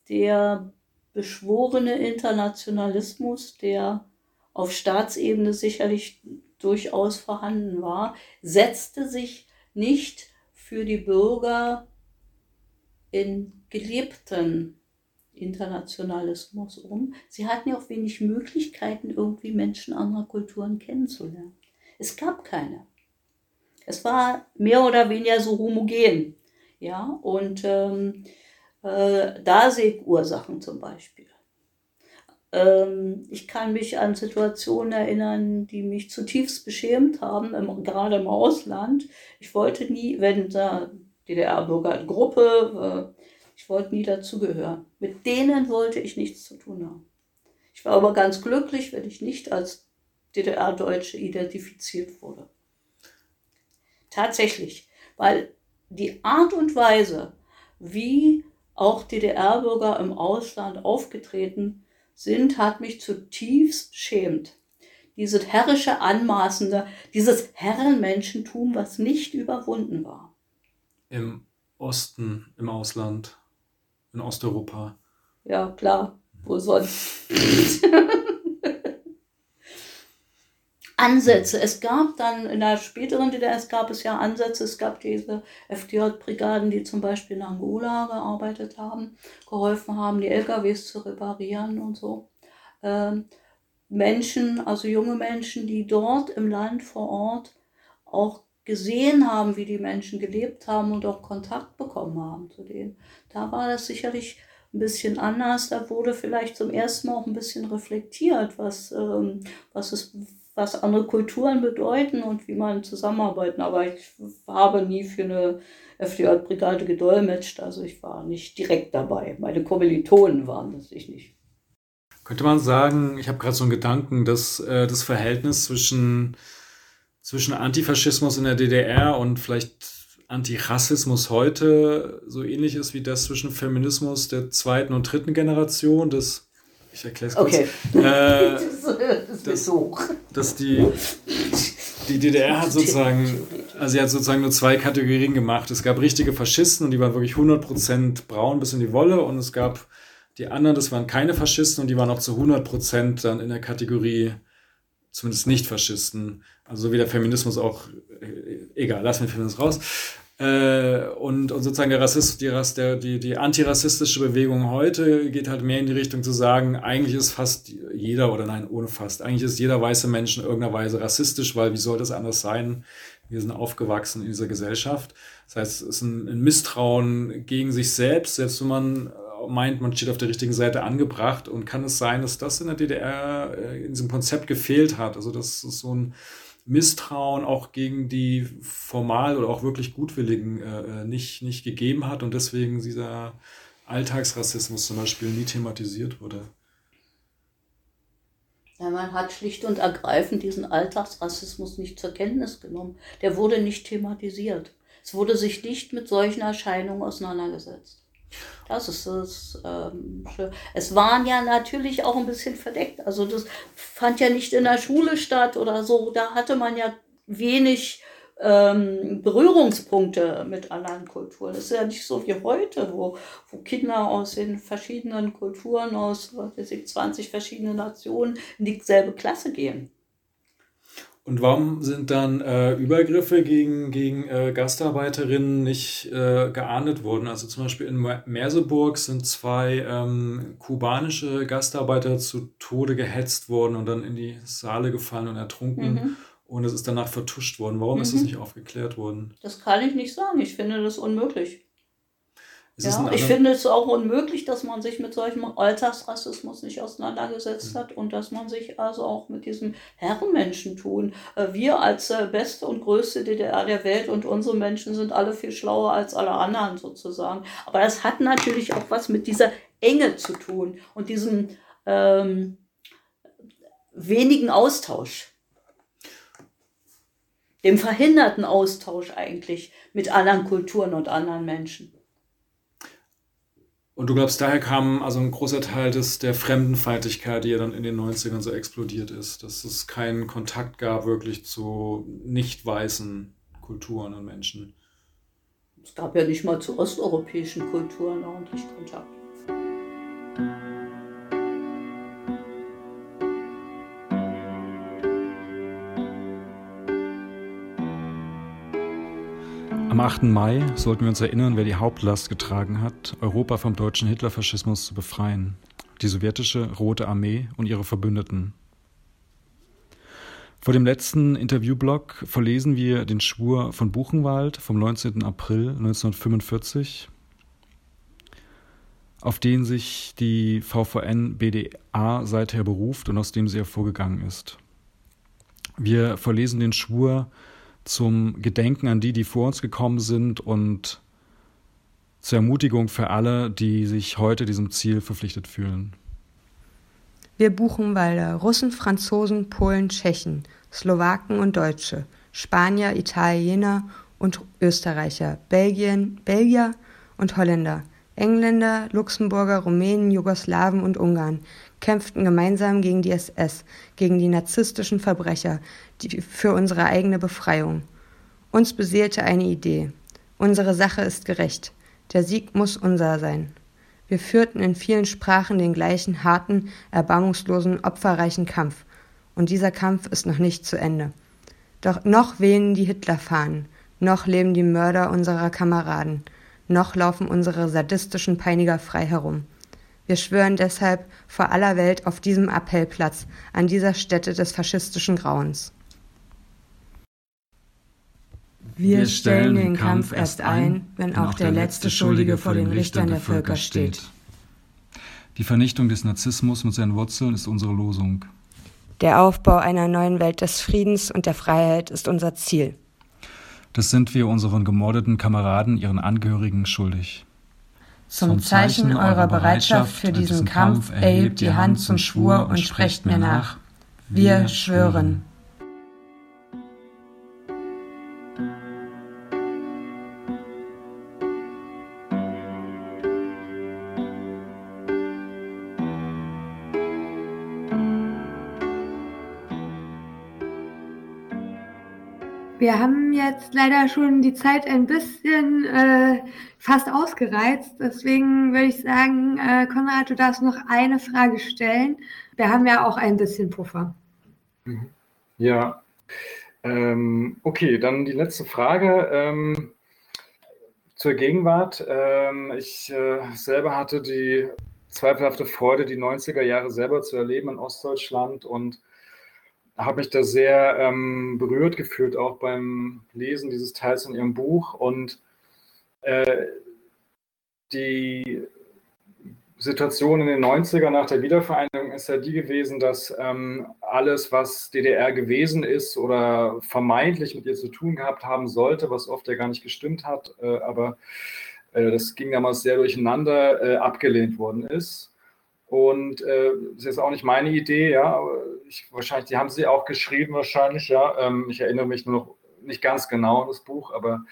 [SPEAKER 7] der beschworene Internationalismus, der auf Staatsebene sicherlich durchaus vorhanden war, setzte sich nicht für die Bürger in gelebten Internationalismus um. Sie hatten ja auch wenig Möglichkeiten, irgendwie Menschen anderer Kulturen kennenzulernen. Es gab keine. Es war mehr oder weniger so homogen. Ja, und ähm, äh, da sehe ich Ursachen zum Beispiel. Ähm, ich kann mich an Situationen erinnern, die mich zutiefst beschämt haben, im, gerade im Ausland. Ich wollte nie, wenn da DDR-Bürger in Gruppe, äh, ich wollte nie dazugehören. Mit denen wollte ich nichts zu tun haben. Ich war aber ganz glücklich, wenn ich nicht als DDR-Deutsche identifiziert wurde. Tatsächlich, weil die Art und Weise, wie auch DDR-Bürger im Ausland aufgetreten sind, hat mich zutiefst beschämt. Dieses herrische Anmaßende, dieses Herrenmenschentum, was nicht überwunden war.
[SPEAKER 4] Im Osten, im Ausland, in Osteuropa.
[SPEAKER 7] Ja, klar. Wo sonst? Ansätze. Es gab dann in der späteren DDR, es gab es ja Ansätze, es gab diese FDJ-Brigaden, die zum Beispiel in Angola gearbeitet haben, geholfen haben, die LKWs zu reparieren und so. Ähm, Menschen, also junge Menschen, die dort im Land vor Ort auch gesehen haben, wie die Menschen gelebt haben und auch Kontakt bekommen haben zu denen. Da war das sicherlich ein bisschen anders. Da wurde vielleicht zum ersten Mal auch ein bisschen reflektiert, was, ähm, was es was andere Kulturen bedeuten und wie man zusammenarbeiten. Aber ich habe nie für eine FDJ-Brigade gedolmetscht, also ich war nicht direkt dabei. Meine Kommilitonen waren das, ich nicht.
[SPEAKER 4] Könnte man sagen, ich habe gerade so einen Gedanken, dass äh, das Verhältnis zwischen, zwischen Antifaschismus in der DDR und vielleicht Antirassismus heute so ähnlich ist wie das zwischen Feminismus der zweiten und dritten Generation, das ich erkläre es kurz. Okay. Äh, das, das ist hoch. Dass die, die DDR hat sozusagen, also sie hat sozusagen nur zwei Kategorien gemacht. Es gab richtige Faschisten und die waren wirklich 100% braun bis in die Wolle und es gab die anderen, das waren keine Faschisten und die waren auch zu 100% dann in der Kategorie zumindest Nicht-Faschisten. Also so wie der Feminismus auch, äh, egal, lassen wir Feminismus raus. Äh, und, und sozusagen der Rassist, die, der, die, die antirassistische Bewegung heute geht halt mehr in die Richtung zu sagen, eigentlich ist fast jeder, oder nein, ohne fast, eigentlich ist jeder weiße Mensch in irgendeiner Weise rassistisch, weil wie soll das anders sein? Wir sind aufgewachsen in dieser Gesellschaft. Das heißt, es ist ein, ein Misstrauen gegen sich selbst, selbst wenn man meint, man steht auf der richtigen Seite angebracht. Und kann es sein, dass das in der DDR äh, in diesem Konzept gefehlt hat? Also, das ist so ein Misstrauen auch gegen die formal oder auch wirklich Gutwilligen äh, äh, nicht, nicht gegeben hat und deswegen dieser Alltagsrassismus zum Beispiel nie thematisiert wurde.
[SPEAKER 7] Ja, man hat schlicht und ergreifend diesen Alltagsrassismus nicht zur Kenntnis genommen. Der wurde nicht thematisiert. Es wurde sich nicht mit solchen Erscheinungen auseinandergesetzt. Das ist das ähm, Es waren ja natürlich auch ein bisschen verdeckt. Also das fand ja nicht in der Schule statt oder so. Da hatte man ja wenig ähm, Berührungspunkte mit anderen Kulturen. Das ist ja nicht so wie heute, wo, wo Kinder aus den verschiedenen Kulturen, aus was weiß ich, 20 verschiedenen Nationen in dieselbe Klasse gehen.
[SPEAKER 2] Und warum sind dann äh, Übergriffe gegen, gegen äh, Gastarbeiterinnen nicht äh, geahndet worden? Also zum Beispiel in Merseburg sind zwei ähm, kubanische Gastarbeiter zu Tode gehetzt worden und dann in die Saale gefallen und ertrunken. Mhm. Und es ist danach vertuscht worden. Warum mhm. ist das nicht aufgeklärt worden?
[SPEAKER 7] Das kann ich nicht sagen. Ich finde das unmöglich. Ja, ich finde es auch unmöglich, dass man sich mit solchem Alltagsrassismus nicht auseinandergesetzt hat und dass man sich also auch mit diesem Herrenmenschentun. Äh, wir als äh, beste und größte DDR der Welt und unsere Menschen sind alle viel schlauer als alle anderen sozusagen. Aber das hat natürlich auch was mit dieser Enge zu tun und diesem ähm, wenigen Austausch dem verhinderten Austausch eigentlich mit anderen Kulturen und anderen Menschen.
[SPEAKER 2] Und du glaubst, daher kam also ein großer Teil des, der Fremdenfeindlichkeit, die ja dann in den 90ern so explodiert ist, dass es keinen Kontakt gab wirklich zu nicht weißen Kulturen und Menschen.
[SPEAKER 7] Es gab ja nicht mal zu osteuropäischen Kulturen ordentlich Kontakt.
[SPEAKER 4] Am 8. Mai sollten wir uns erinnern, wer die Hauptlast getragen hat, Europa vom deutschen Hitlerfaschismus zu befreien. Die sowjetische Rote Armee und ihre Verbündeten. Vor dem letzten Interviewblock verlesen wir den Schwur von Buchenwald vom 19. April 1945, auf den sich die VVN BDA seither beruft und aus dem sie hervorgegangen ist. Wir verlesen den Schwur zum Gedenken an die, die vor uns gekommen sind und zur Ermutigung für alle, die sich heute diesem Ziel verpflichtet fühlen.
[SPEAKER 3] Wir Buchenwalder, Russen, Franzosen, Polen, Tschechen, Slowaken und Deutsche, Spanier, Italiener und Österreicher, Belgien, Belgier und Holländer, Engländer, Luxemburger, Rumänen, Jugoslawen und Ungarn kämpften gemeinsam gegen die SS, gegen die narzisstischen Verbrecher, die, für unsere eigene Befreiung. Uns beseelte eine Idee. Unsere Sache ist gerecht. Der Sieg muss unser sein. Wir führten in vielen Sprachen den gleichen harten, erbarmungslosen, opferreichen Kampf. Und dieser Kampf ist noch nicht zu Ende. Doch noch wehen die Hitlerfahnen, noch leben die Mörder unserer Kameraden, noch laufen unsere sadistischen Peiniger frei herum. Wir schwören deshalb vor aller Welt auf diesem Appellplatz, an dieser Stätte des faschistischen Grauens. Wir stellen den Kampf erst ein, wenn auch der letzte Schuldige vor den Richtern der Völker steht.
[SPEAKER 4] Die Vernichtung des Narzissmus mit seinen Wurzeln ist unsere Losung.
[SPEAKER 3] Der Aufbau einer neuen Welt des Friedens und der Freiheit ist unser Ziel.
[SPEAKER 4] Das sind wir unseren gemordeten Kameraden, ihren Angehörigen schuldig.
[SPEAKER 3] Zum Zeichen eurer Bereitschaft für diesen Kampf erhebt die Hand zum Schwur und sprecht mir nach. Wir schwören.
[SPEAKER 5] Wir haben jetzt leider schon die Zeit ein bisschen äh, fast ausgereizt. Deswegen würde ich sagen, äh, Konrad, du darfst noch eine Frage stellen. Wir haben ja auch ein bisschen Puffer.
[SPEAKER 2] Mhm. Ja. Ähm, okay, dann die letzte Frage. Ähm, zur Gegenwart. Ähm, ich äh, selber hatte die zweifelhafte Freude, die 90er Jahre selber zu erleben in Ostdeutschland und habe mich da sehr ähm, berührt gefühlt, auch beim Lesen dieses Teils in Ihrem Buch. Und äh, die Situation in den 90ern nach der Wiedervereinigung ist ja die gewesen, dass ähm, alles, was DDR gewesen ist oder vermeintlich mit ihr zu tun gehabt haben sollte, was oft ja gar nicht gestimmt hat, äh, aber äh, das ging damals sehr durcheinander, äh, abgelehnt worden ist. Und äh, das ist auch nicht meine Idee, ja, aber ich, wahrscheinlich, die haben sie auch geschrieben, wahrscheinlich, ja. Ähm, ich erinnere mich nur noch nicht ganz genau an das Buch, aber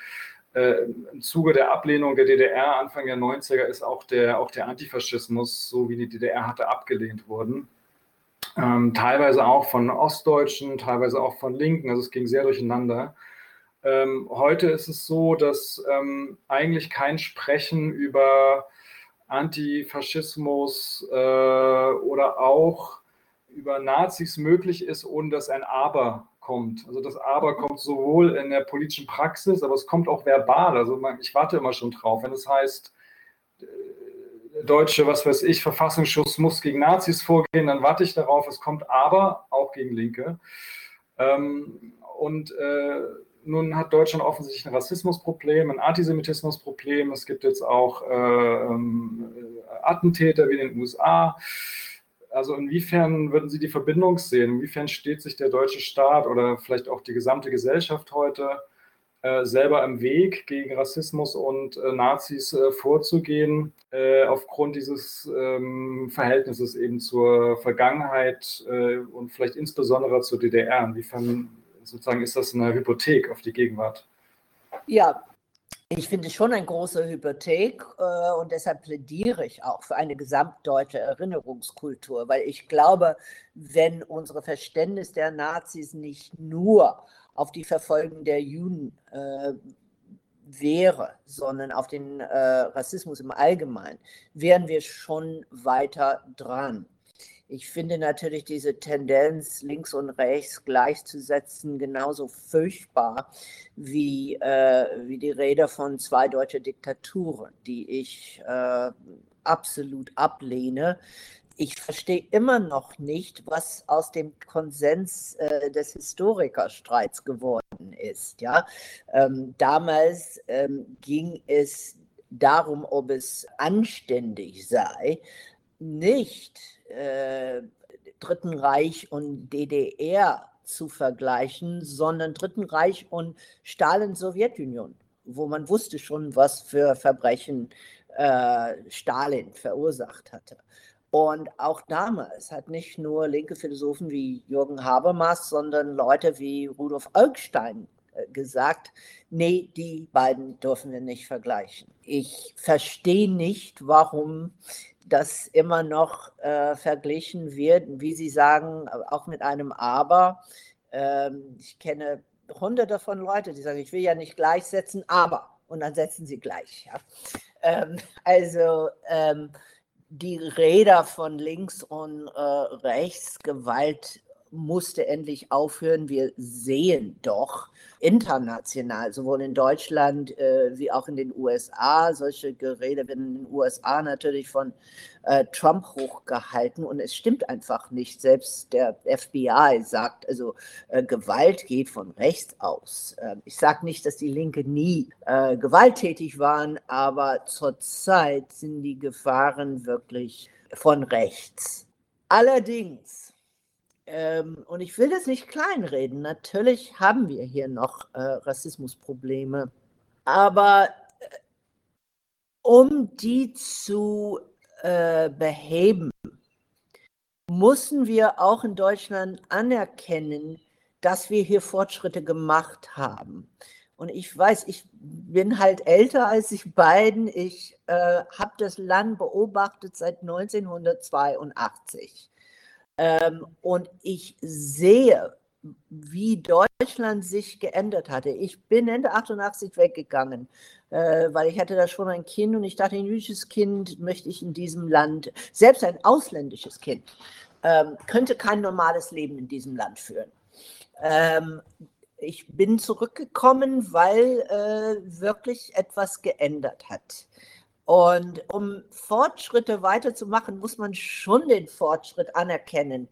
[SPEAKER 2] äh, im Zuge der Ablehnung der DDR Anfang der 90er ist auch der, auch der Antifaschismus, so wie die DDR hatte, abgelehnt worden. Ähm, teilweise auch von Ostdeutschen, teilweise auch von Linken, also es ging sehr durcheinander. Ähm, heute ist es so, dass ähm, eigentlich kein Sprechen über Antifaschismus äh, oder auch über Nazis möglich ist, ohne dass ein Aber kommt. Also das Aber kommt sowohl in der politischen Praxis, aber es kommt auch verbal. Also ich warte immer schon drauf, wenn es heißt, äh, deutsche, was weiß ich, Verfassungsschutz muss gegen Nazis vorgehen, dann warte ich darauf, es kommt aber auch gegen Linke. Ähm, und äh, nun hat Deutschland offensichtlich ein Rassismusproblem, ein Antisemitismusproblem. Es gibt jetzt auch äh, ähm, Attentäter wie in den USA. Also inwiefern würden Sie die Verbindung sehen? Inwiefern steht sich der deutsche Staat oder vielleicht auch die gesamte Gesellschaft heute äh, selber im Weg, gegen Rassismus und äh, Nazis äh, vorzugehen, äh, aufgrund dieses ähm, Verhältnisses eben zur Vergangenheit äh, und vielleicht insbesondere zur DDR? Inwiefern sozusagen ist das eine Hypothek auf die Gegenwart?
[SPEAKER 9] Ja, ich finde schon eine große Hypothek äh, und deshalb plädiere ich auch für eine gesamtdeutsche Erinnerungskultur, weil ich glaube, wenn unsere Verständnis der Nazis nicht nur auf die Verfolgung der Juden äh, wäre, sondern auf den äh, Rassismus im Allgemeinen, wären wir schon weiter dran. Ich finde natürlich diese Tendenz, links und rechts gleichzusetzen, genauso furchtbar wie, äh, wie die Rede von zwei deutsche Diktaturen, die ich äh, absolut ablehne. Ich verstehe immer noch nicht, was aus dem Konsens äh, des Historikerstreits geworden ist. Ja? Ähm, damals ähm, ging es darum, ob es anständig sei, nicht äh, Dritten Reich und DDR zu vergleichen, sondern Dritten Reich und Stalin-Sowjetunion, wo man wusste schon, was für Verbrechen äh, Stalin verursacht hatte. Und auch damals hat nicht nur linke Philosophen wie Jürgen Habermas, sondern Leute wie Rudolf Olkstein äh, gesagt, nee, die beiden dürfen wir nicht vergleichen. Ich verstehe nicht, warum das immer noch äh, verglichen wird, wie Sie sagen, auch mit einem Aber. Ähm, ich kenne hunderte von Leuten, die sagen, ich will ja nicht gleichsetzen, aber. Und dann setzen sie gleich. Ja. Ähm, also ähm, die Räder von links und äh, rechts, Gewalt musste endlich aufhören. Wir sehen doch international, sowohl in Deutschland äh, wie auch in den USA, solche Gerede werden in den USA natürlich von äh, Trump hochgehalten und es stimmt einfach nicht. Selbst der FBI sagt, also äh, Gewalt geht von rechts aus. Ähm, ich sage nicht, dass die Linke nie äh, gewalttätig waren, aber zurzeit sind die Gefahren wirklich von rechts. Allerdings ähm, und ich will das nicht kleinreden. Natürlich haben wir hier noch äh, Rassismusprobleme. Aber äh, um die zu äh, beheben, müssen wir auch in Deutschland anerkennen, dass wir hier Fortschritte gemacht haben. Und ich weiß, ich bin halt älter als ich beiden. Ich äh, habe das Land beobachtet seit 1982. Ähm, und ich sehe, wie Deutschland sich geändert hatte. Ich bin Ende 88 weggegangen, äh, weil ich hatte da schon ein Kind und ich dachte, ein jüdisches Kind möchte ich in diesem Land, selbst ein ausländisches Kind, ähm, könnte kein normales Leben in diesem Land führen. Ähm, ich bin zurückgekommen, weil äh, wirklich etwas geändert hat. Und um Fortschritte weiterzumachen, muss man schon den Fortschritt anerkennen,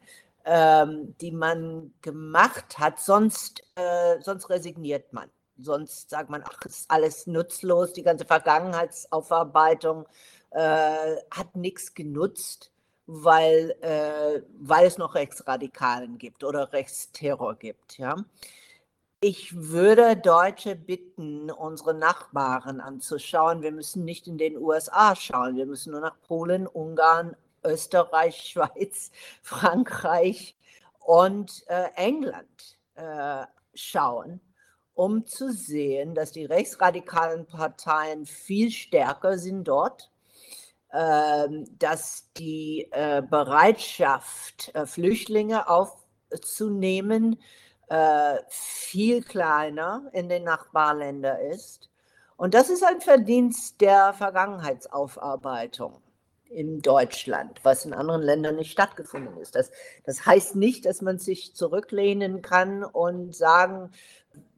[SPEAKER 9] ähm, die man gemacht hat. Sonst, äh, sonst resigniert man. Sonst sagt man, ach, ist alles nutzlos, die ganze Vergangenheitsaufarbeitung äh, hat nichts genutzt, weil, äh, weil es noch Rechtsradikalen gibt oder Rechtsterror gibt. Ja? Ich würde Deutsche bitten, unsere Nachbarn anzuschauen. Wir müssen nicht in den USA schauen. Wir müssen nur nach Polen, Ungarn, Österreich, Schweiz, Frankreich und äh, England äh, schauen, um zu sehen, dass die rechtsradikalen Parteien viel stärker sind dort, äh, dass die äh, Bereitschaft, äh, Flüchtlinge aufzunehmen, äh, viel kleiner in den Nachbarländern ist. Und das ist ein Verdienst der Vergangenheitsaufarbeitung. in Deutschland, was in anderen Ländern nicht stattgefunden ist. Das, das heißt nicht, dass man sich zurücklehnen kann und sagen,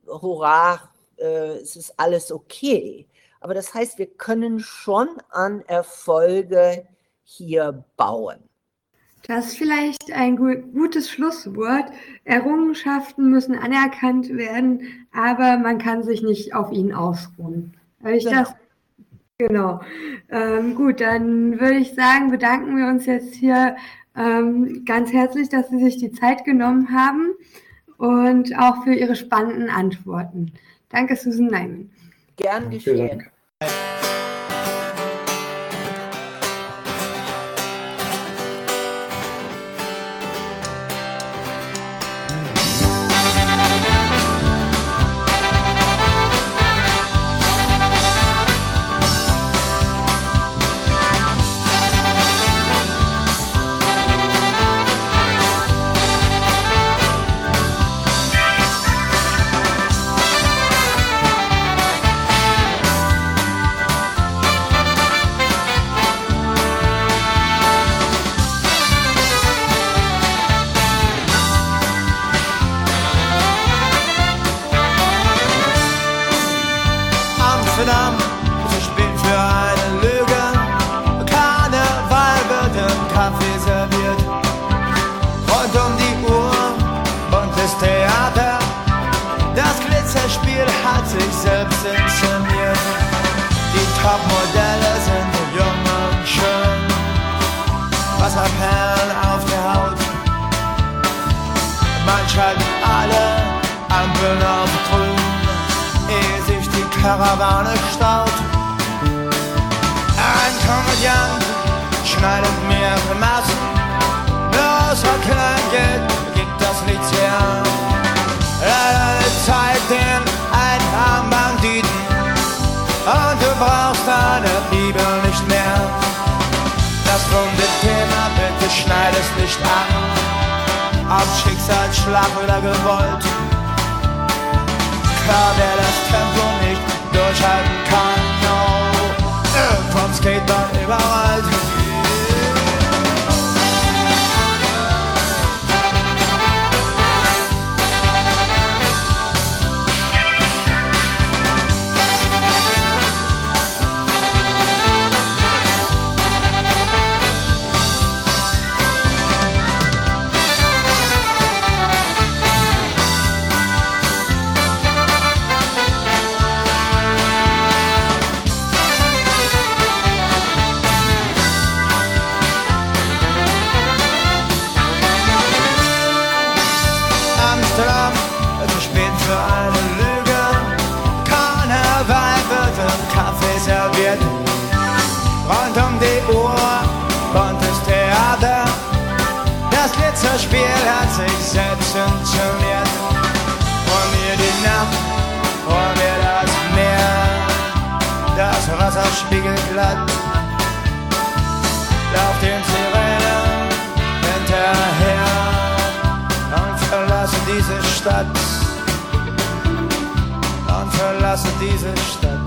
[SPEAKER 9] hurra, äh, es ist alles okay. Aber das heißt, wir können schon an Erfolge hier bauen.
[SPEAKER 5] Das ist vielleicht ein gutes Schlusswort. Errungenschaften müssen anerkannt werden, aber man kann sich nicht auf ihnen ausruhen. Habe ich genau. das? Genau. Ähm, gut, dann würde ich sagen, bedanken wir uns jetzt hier ähm, ganz herzlich, dass Sie sich die Zeit genommen haben und auch für Ihre spannenden Antworten. Danke, Susan Neiman.
[SPEAKER 9] Gern geschehen.
[SPEAKER 1] Karawane staut. Ein Komödiant schneidet mir Grimassen, bloß für Kleingeld gibt das Lied her. Er zeigt den einfachen Banditen und du brauchst deine Bibel nicht mehr. Das wunde Thema, bitte schneid es nicht an, auf Schicksalsschlag oder gewollt. Klar, wer das Tempo durchhalten kann. No. Vom Skateboard überall. Spiel hat sich selbst funktioniert. Vor mir die Nacht, vor mir das Meer, das Wasser spiegelt glatt. Lauf den Sirenen hinterher und verlasse diese Stadt. Und verlasse diese Stadt.